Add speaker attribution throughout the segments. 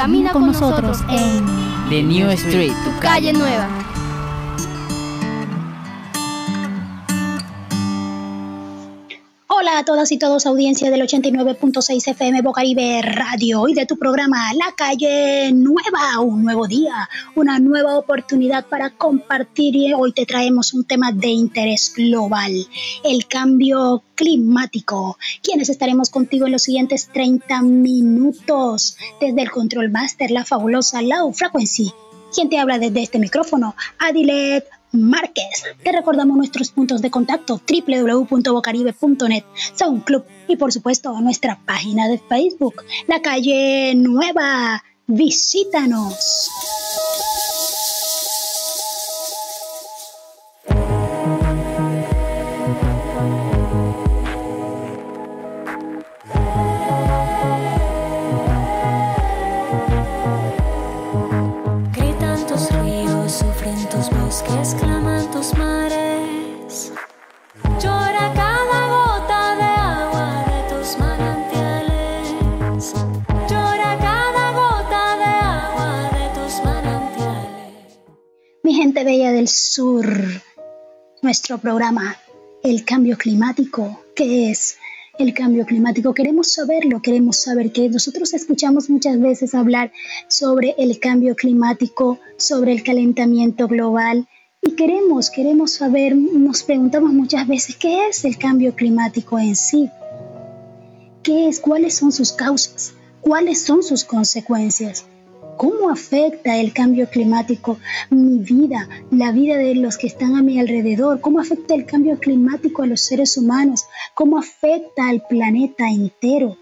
Speaker 1: Camina con nosotros en
Speaker 2: The New Street, tu calle nueva.
Speaker 3: A todas y todos, audiencia del 89.6 FM Bocaribe Radio y de tu programa La Calle Nueva, un nuevo día, una nueva oportunidad para compartir y hoy te traemos un tema de interés global, el cambio climático. Quienes estaremos contigo en los siguientes 30 minutos desde el Control Master, la fabulosa Low Frequency. Quien te habla desde este micrófono, Adilet Márquez. Te recordamos nuestros puntos de contacto www.bocaribe.net, Club y por supuesto nuestra página de Facebook, La Calle Nueva. Visítanos. Bella del sur, nuestro programa, el cambio climático. ¿Qué es el cambio climático? Queremos saberlo, queremos saber que nosotros escuchamos muchas veces hablar sobre el cambio climático, sobre el calentamiento global. Y queremos, queremos saber, nos preguntamos muchas veces qué es el cambio climático en sí. ¿Qué es? ¿Cuáles son sus causas? ¿Cuáles son sus consecuencias? Cómo afecta el cambio climático mi vida, la vida de los que están a mi alrededor, cómo afecta el cambio climático a los seres humanos, cómo afecta al planeta entero.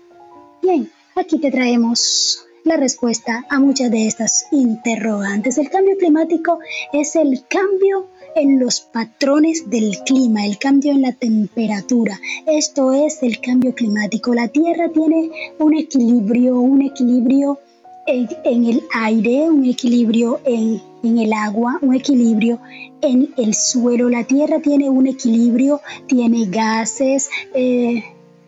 Speaker 3: Bien, aquí te traemos la respuesta a muchas de estas interrogantes. El cambio climático es el cambio en los patrones del clima, el cambio en la temperatura. Esto es el cambio climático. La Tierra tiene un equilibrio, un equilibrio en, el aire, un equilibrio en, el agua, un equilibrio en el suelo. La Tierra tiene un equilibrio, tiene gases, eh,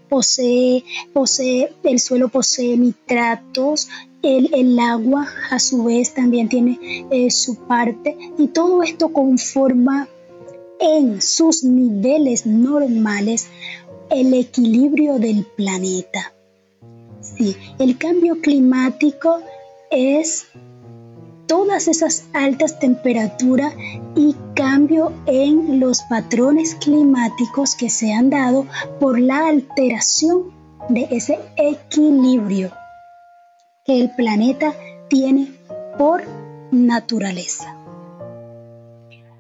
Speaker 3: posee, posee, el suelo posee nitratos, el, agua a su vez también tiene eh, su parte y todo esto conforma en sus niveles normales el equilibrio del planeta. Sí, el cambio climático es todas esas altas temperaturas y cambio en los patrones climáticos que se han dado por la alteración de ese equilibrio que el planeta tiene por naturaleza.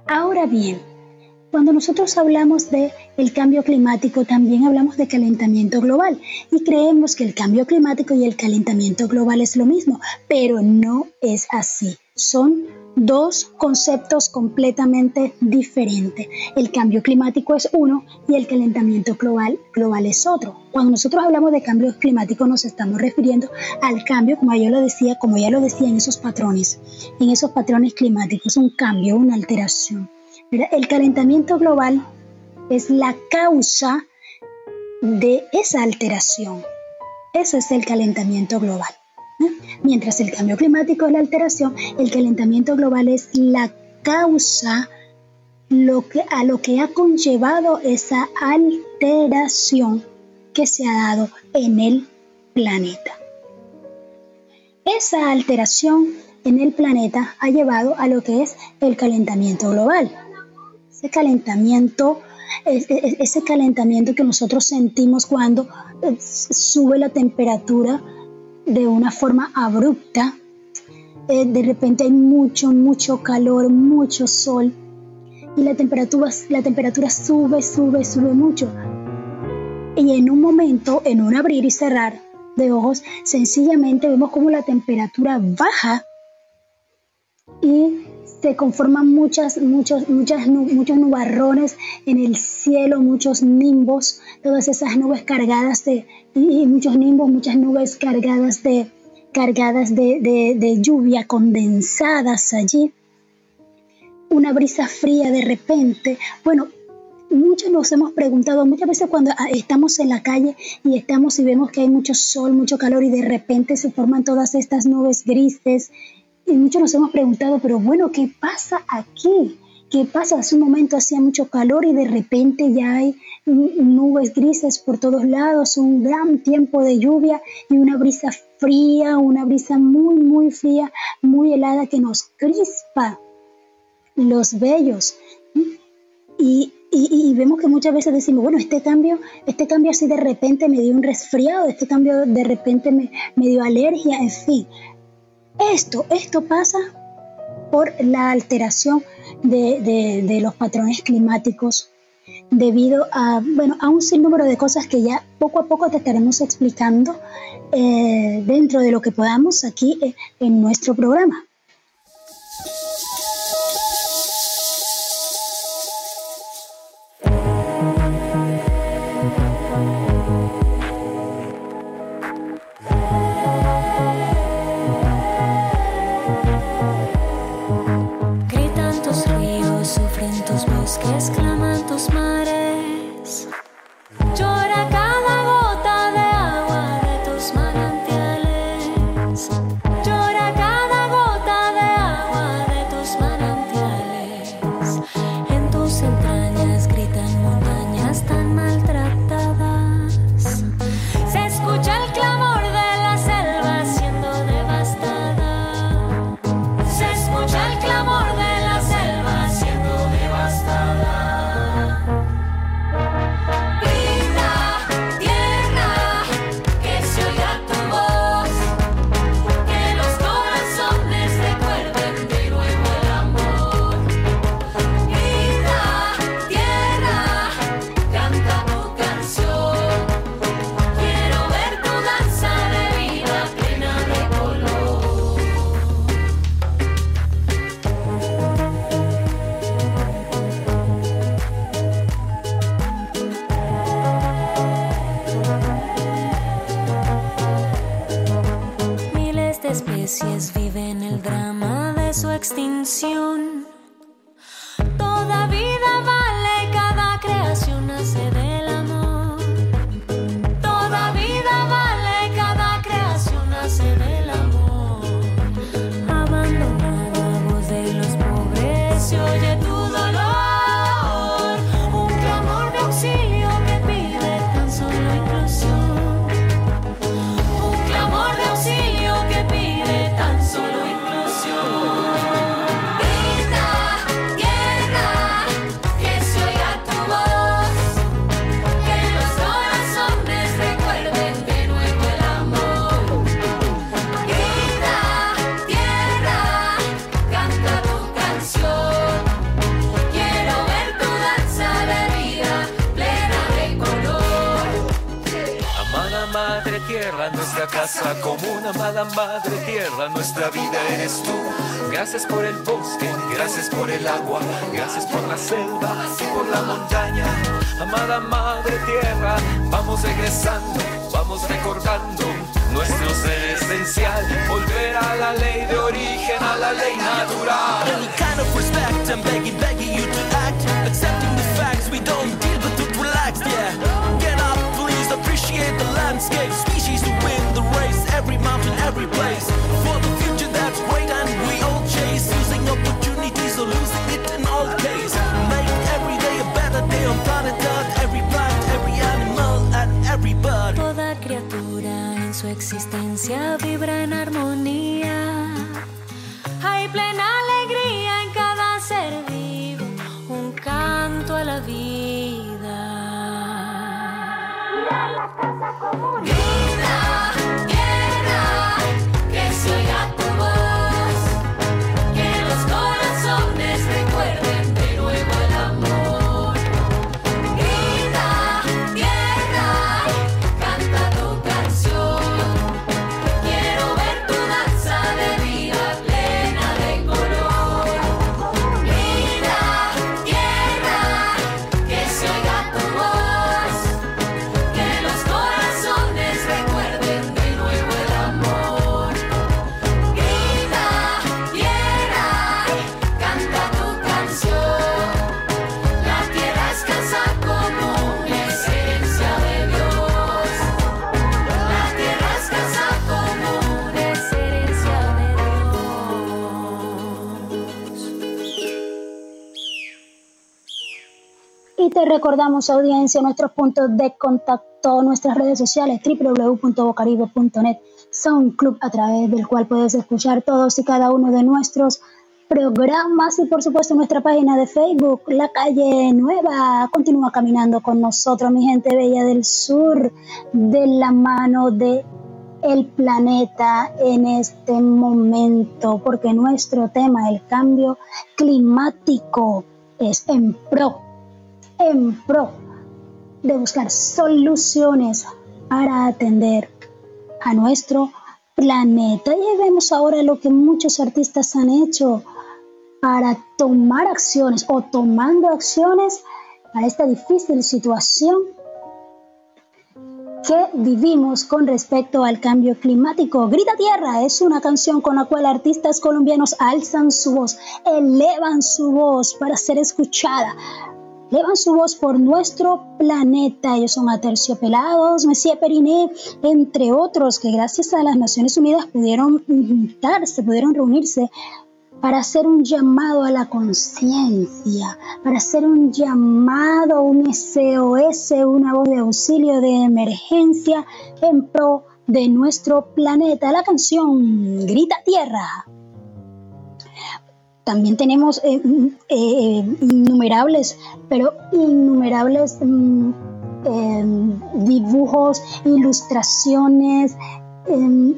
Speaker 3: Ahora bien, cuando nosotros hablamos de el cambio climático, también hablamos de calentamiento global y creemos que el cambio climático y el calentamiento global es lo mismo, pero no es así. Son dos conceptos completamente diferentes. El cambio climático es uno y el calentamiento global, global es otro. Cuando nosotros hablamos de cambio climático nos estamos refiriendo al cambio, como ya lo decía, como ya lo decía en esos patrones, en esos patrones climáticos, un cambio, una alteración. El calentamiento global es la causa de esa alteración. Eso es el calentamiento global. Mientras el cambio climático es la alteración, el calentamiento global es la causa a lo que ha conllevado esa alteración que se ha dado en el planeta. Esa alteración en el planeta ha llevado a lo que es el calentamiento global ese calentamiento, ese calentamiento que nosotros sentimos cuando eh, sube la temperatura de una forma abrupta. Eh, de repente hay mucho, mucho calor, mucho sol y la temperatura, la temperatura sube, sube, sube mucho. Y en un momento, en un abrir y cerrar de ojos, sencillamente vemos como la temperatura baja y se conforman muchas, muchos, muchas, muchos nubarrones en el cielo, muchos nimbos, todas esas nubes cargadas de, y muchos nimbos, muchas nubes cargadas de, cargadas de, de lluvia condensadas allí. Una brisa fría de repente. Bueno, muchos nos hemos preguntado, muchas veces cuando ah, estamos en la calle y estamos y vemos que hay mucho sol, mucho calor y de repente se forman todas estas nubes grises, y muchos nos hemos preguntado, pero bueno, ¿qué pasa aquí? ¿Qué pasa? Hace un momento hacía mucho calor y de repente ya hay nubes grises por todos lados, un gran tiempo de lluvia y una brisa fría, una brisa muy, muy fría, muy helada que nos crispa los vellos. Y, y, vemos que muchas veces decimos, bueno, este cambio, este cambio así de repente me dio un resfriado, este cambio de repente me, me dio alergia, en fin. Esto, esto pasa por la alteración de, de, los patrones climáticos debido a, bueno, a un sinnúmero de cosas que ya poco a poco te estaremos explicando eh, dentro de lo que podamos aquí eh, en nuestro programa.
Speaker 4: madre tierra, nuestra casa común, amada madre tierra, nuestra vida eres tú. Gracias por el bosque, gracias por el agua, gracias por la selva y por la montaña. Amada madre tierra, vamos regresando, vamos recordando nuestro ser esencial, volver a la ley de origen, a la ley natural.
Speaker 5: landscape, species to win the race, every mountain, every place. For the future that's great and we all chase, using opportunities or losing it in all case. Make every day a better day on planet Earth, every plant, every animal and every bird.
Speaker 6: Toda criatura en su existencia vibra en armonía.
Speaker 3: Te recordamos, audiencia, nuestros puntos de contacto, nuestras redes sociales, www.bocaribe.net, son club a través del cual puedes escuchar todos y cada uno de nuestros programas y por supuesto nuestra página de Facebook, La Calle Nueva. Continúa caminando con nosotros, mi gente bella del sur, de la mano de el planeta en este momento, porque nuestro tema, el cambio climático, es en pro, en pro de buscar soluciones para atender a nuestro planeta. Y vemos ahora lo que muchos artistas han hecho para tomar acciones o tomando acciones a esta difícil situación que vivimos con respecto al cambio climático. Grita Tierra es una canción con la cual artistas colombianos alzan su voz, elevan su voz para ser escuchada. Elevan su voz por nuestro planeta. Ellos son Aterciopelados, Mesía Periné, entre otros, que gracias a las Naciones Unidas pudieron juntarse, pudieron reunirse para hacer un llamado a la conciencia, para hacer un llamado, un SOS, una voz de auxilio, de emergencia en pro de nuestro planeta. La canción Grita Tierra. También tenemos eh, mm, eh, innumerables, pero innumerables mm, em, dibujos, ilustraciones, em,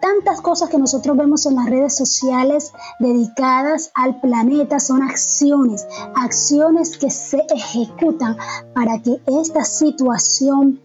Speaker 3: tantas cosas que nosotros vemos en las redes sociales dedicadas al planeta. Son acciones, acciones que se ejecutan para que esta situación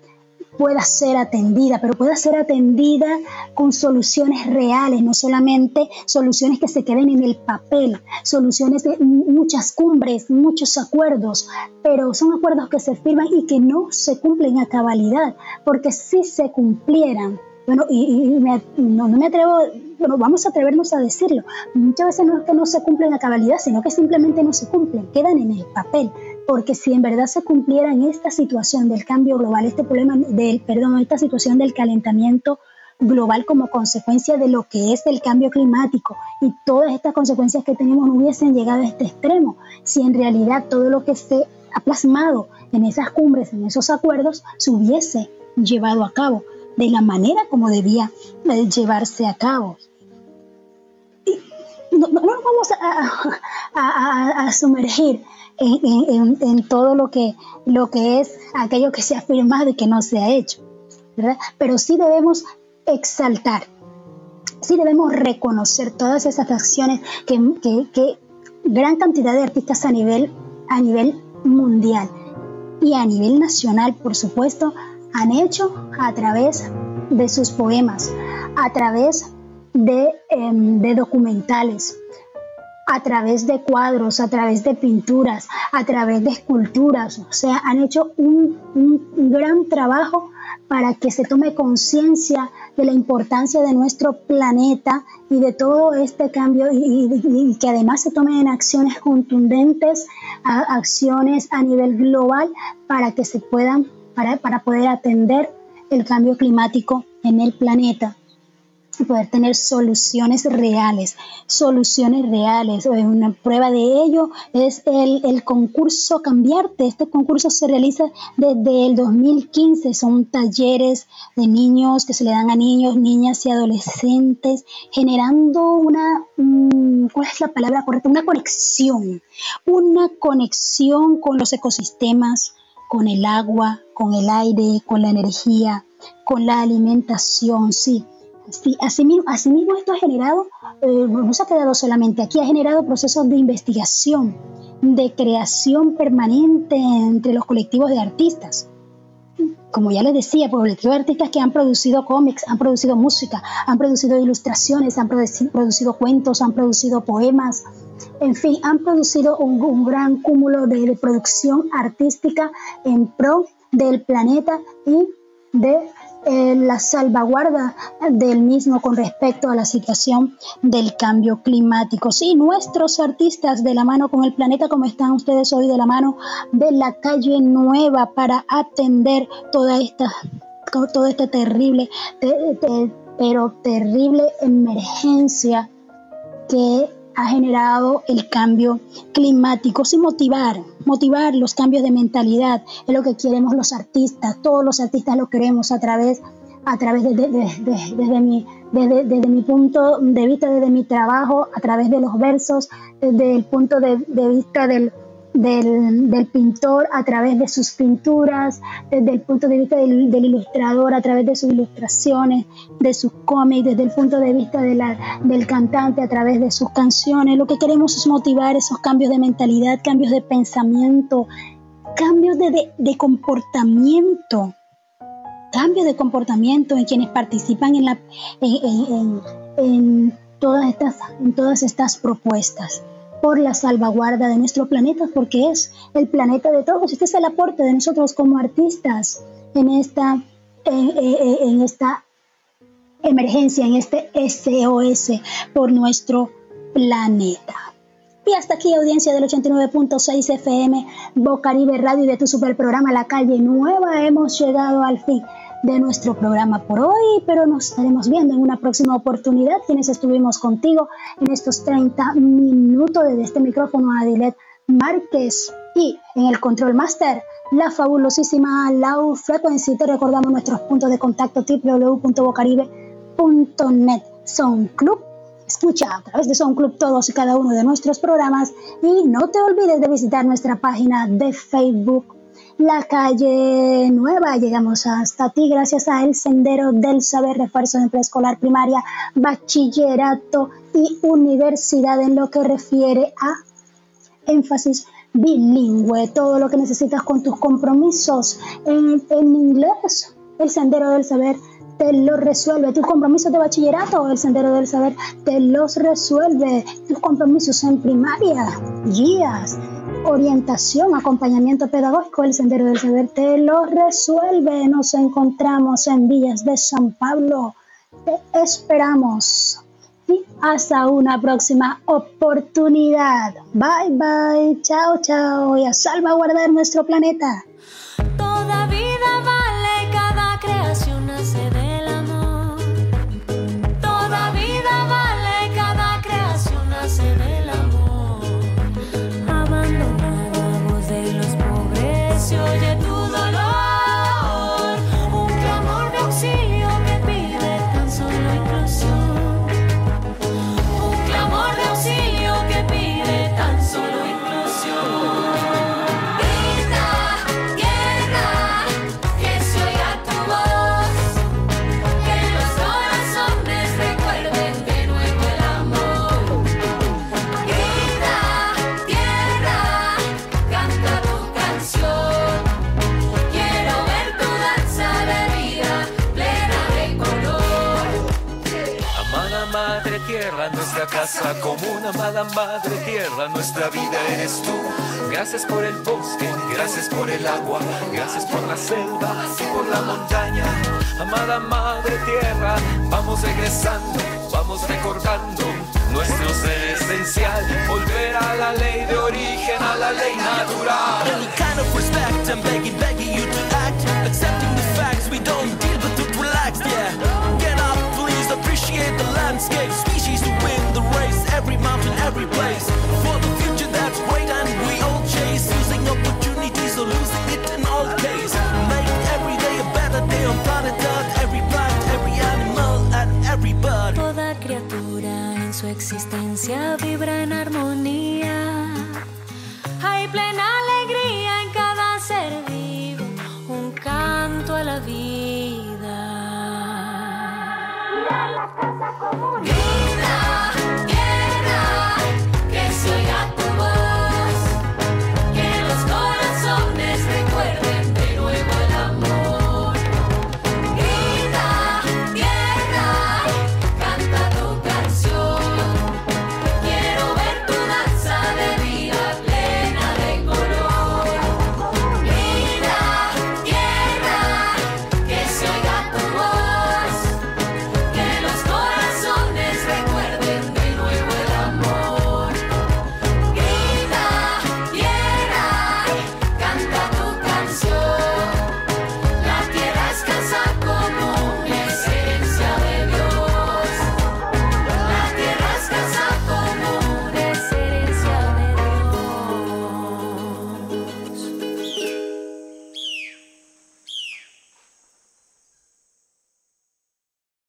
Speaker 3: pueda ser atendida, pero pueda ser atendida con soluciones reales, no solamente soluciones que se queden en el papel, soluciones de muchas cumbres, muchos acuerdos, pero son acuerdos que se firman y que no se cumplen a cabalidad, porque si se cumplieran, bueno, y, no, me atrevo, bueno, vamos a atrevernos a decirlo. Muchas veces no es que no se cumplen a cabalidad, sino que simplemente no se cumplen, quedan en el papel. Porque si en verdad se cumpliera en esta situación del cambio global, este problema del, perdón, esta situación del calentamiento global como consecuencia de lo que es el cambio climático y todas estas consecuencias que tenemos no hubiesen llegado a este extremo, si en realidad todo lo que se ha plasmado en esas cumbres, en esos acuerdos, se hubiese llevado a cabo de la manera como debía eh, llevarse a cabo. No, nos vamos a, sumergir en, todo lo que, lo que es aquello que se ha firmado y que no se ha hecho, pero sí debemos exaltar, sí debemos reconocer todas esas acciones que, que, gran cantidad de artistas a nivel, a nivel mundial y a nivel nacional, por supuesto, han hecho a través de sus poemas, a través de, em, documentales, a través de cuadros, a través de pinturas, a través de esculturas. O sea, han hecho un, gran trabajo para que se tome conciencia de la importancia de nuestro planeta y de todo este cambio y, que además se tomen acciones contundentes, acciones a nivel global para que se puedan para, poder atender el cambio climático en el planeta poder tener soluciones reales, soluciones reales. Una prueba de ello es el, concurso Cambiarte. Este concurso se realiza desde el 2015. Son talleres de niños que se le dan a niños, niñas y adolescentes, generando una, ¿cuál es la palabra correcta? Una conexión, una conexión con los ecosistemas, con el agua, con el aire, con la energía, con la alimentación, sí. Asimismo, esto ha generado, eh, no se ha quedado solamente aquí, ha generado procesos de investigación, de creación permanente entre los colectivos de artistas. Como ya les decía, colectivos de artistas que han producido cómics, han producido música, han producido ilustraciones, han producido cuentos, han producido poemas, en fin, han producido un, gran cúmulo de, producción artística en pro del planeta y de eh, la salvaguarda del mismo con respecto a la situación del cambio climático. Sí, nuestros artistas de la mano con el planeta, como están ustedes hoy de la mano de la calle nueva para atender toda esta, todo este terrible, pero terrible emergencia que ha generado el cambio climático, sin motivar, motivar los cambios de mentalidad, es lo que queremos los artistas, todos los artistas lo queremos a través, a través de, desde, mi, desde, mi punto de vista, desde mi trabajo, a través de los versos, desde el punto de vista del, del, pintor a través de sus pinturas, desde el punto de vista del, ilustrador a través de sus ilustraciones, de sus cómics, desde el punto de vista de la, del cantante a través de sus canciones. Lo que queremos es motivar esos cambios de mentalidad, cambios de pensamiento, cambios de, de, comportamiento, cambios de comportamiento en quienes participan en, la, en, en, todas, estas, en todas estas propuestas por la salvaguarda de nuestro planeta, porque es el planeta de todos. Este es el aporte de nosotros como artistas en esta, en, esta emergencia, en este SOS por nuestro planeta. Y hasta aquí, audiencia del 89.6 FM, Bocaribe Radio y de tu super programa La Calle Nueva, hemos llegado al fin de nuestro programa por hoy, pero nos estaremos viendo en una próxima oportunidad. Quienes estuvimos contigo en estos 30 minutos desde este micrófono, Adilet Márquez y en el Control Master, la fabulosísima Lau Frequency. Te recordamos nuestros puntos de contacto www.bocaribe.net. Son Club. Escucha a través de Son Club todos y cada uno de nuestros programas y no te olvides de visitar nuestra página de Facebook la calle nueva. Llegamos hasta ti gracias a El Sendero del Saber, refuerzo de preescolar, primaria, bachillerato y universidad en lo que refiere a énfasis bilingüe, todo lo que necesitas con tus compromisos en, en inglés. El Sendero del Saber te lo resuelve. Tus compromisos de bachillerato, el Sendero del Saber te los resuelve. Tus compromisos en primaria, guías, orientación, acompañamiento pedagógico, el Sendero del Saber te lo resuelve. Nos encontramos en Villas de San Pablo. Te esperamos. Y hasta una próxima oportunidad. Bye bye. Chao, chao. Y a salvaguardar nuestro planeta.
Speaker 4: Nuestra casa común, amada Madre Tierra, nuestra vida eres tú. Gracias por el bosque, gracias por el agua, gracias por la selva y por la montaña. Amada Madre Tierra, vamos regresando, vamos recordando nuestro ser esencial, volver a la ley de origen, a la ley natural. Any
Speaker 5: kind of respect, I'm begging, begging you to act. Accepting the facts, we don't deal but to relax, yeah. Get up, please, appreciate the landscape. Every place. For the future that's great and we all chase. Using opportunities or losing it in all case. Make every day a better day on planet Earth. Every plant, every animal, and every bird.
Speaker 6: Toda criatura en su existencia vibra en armonía. Hay plena alegría en cada ser vivo, un canto a la vida.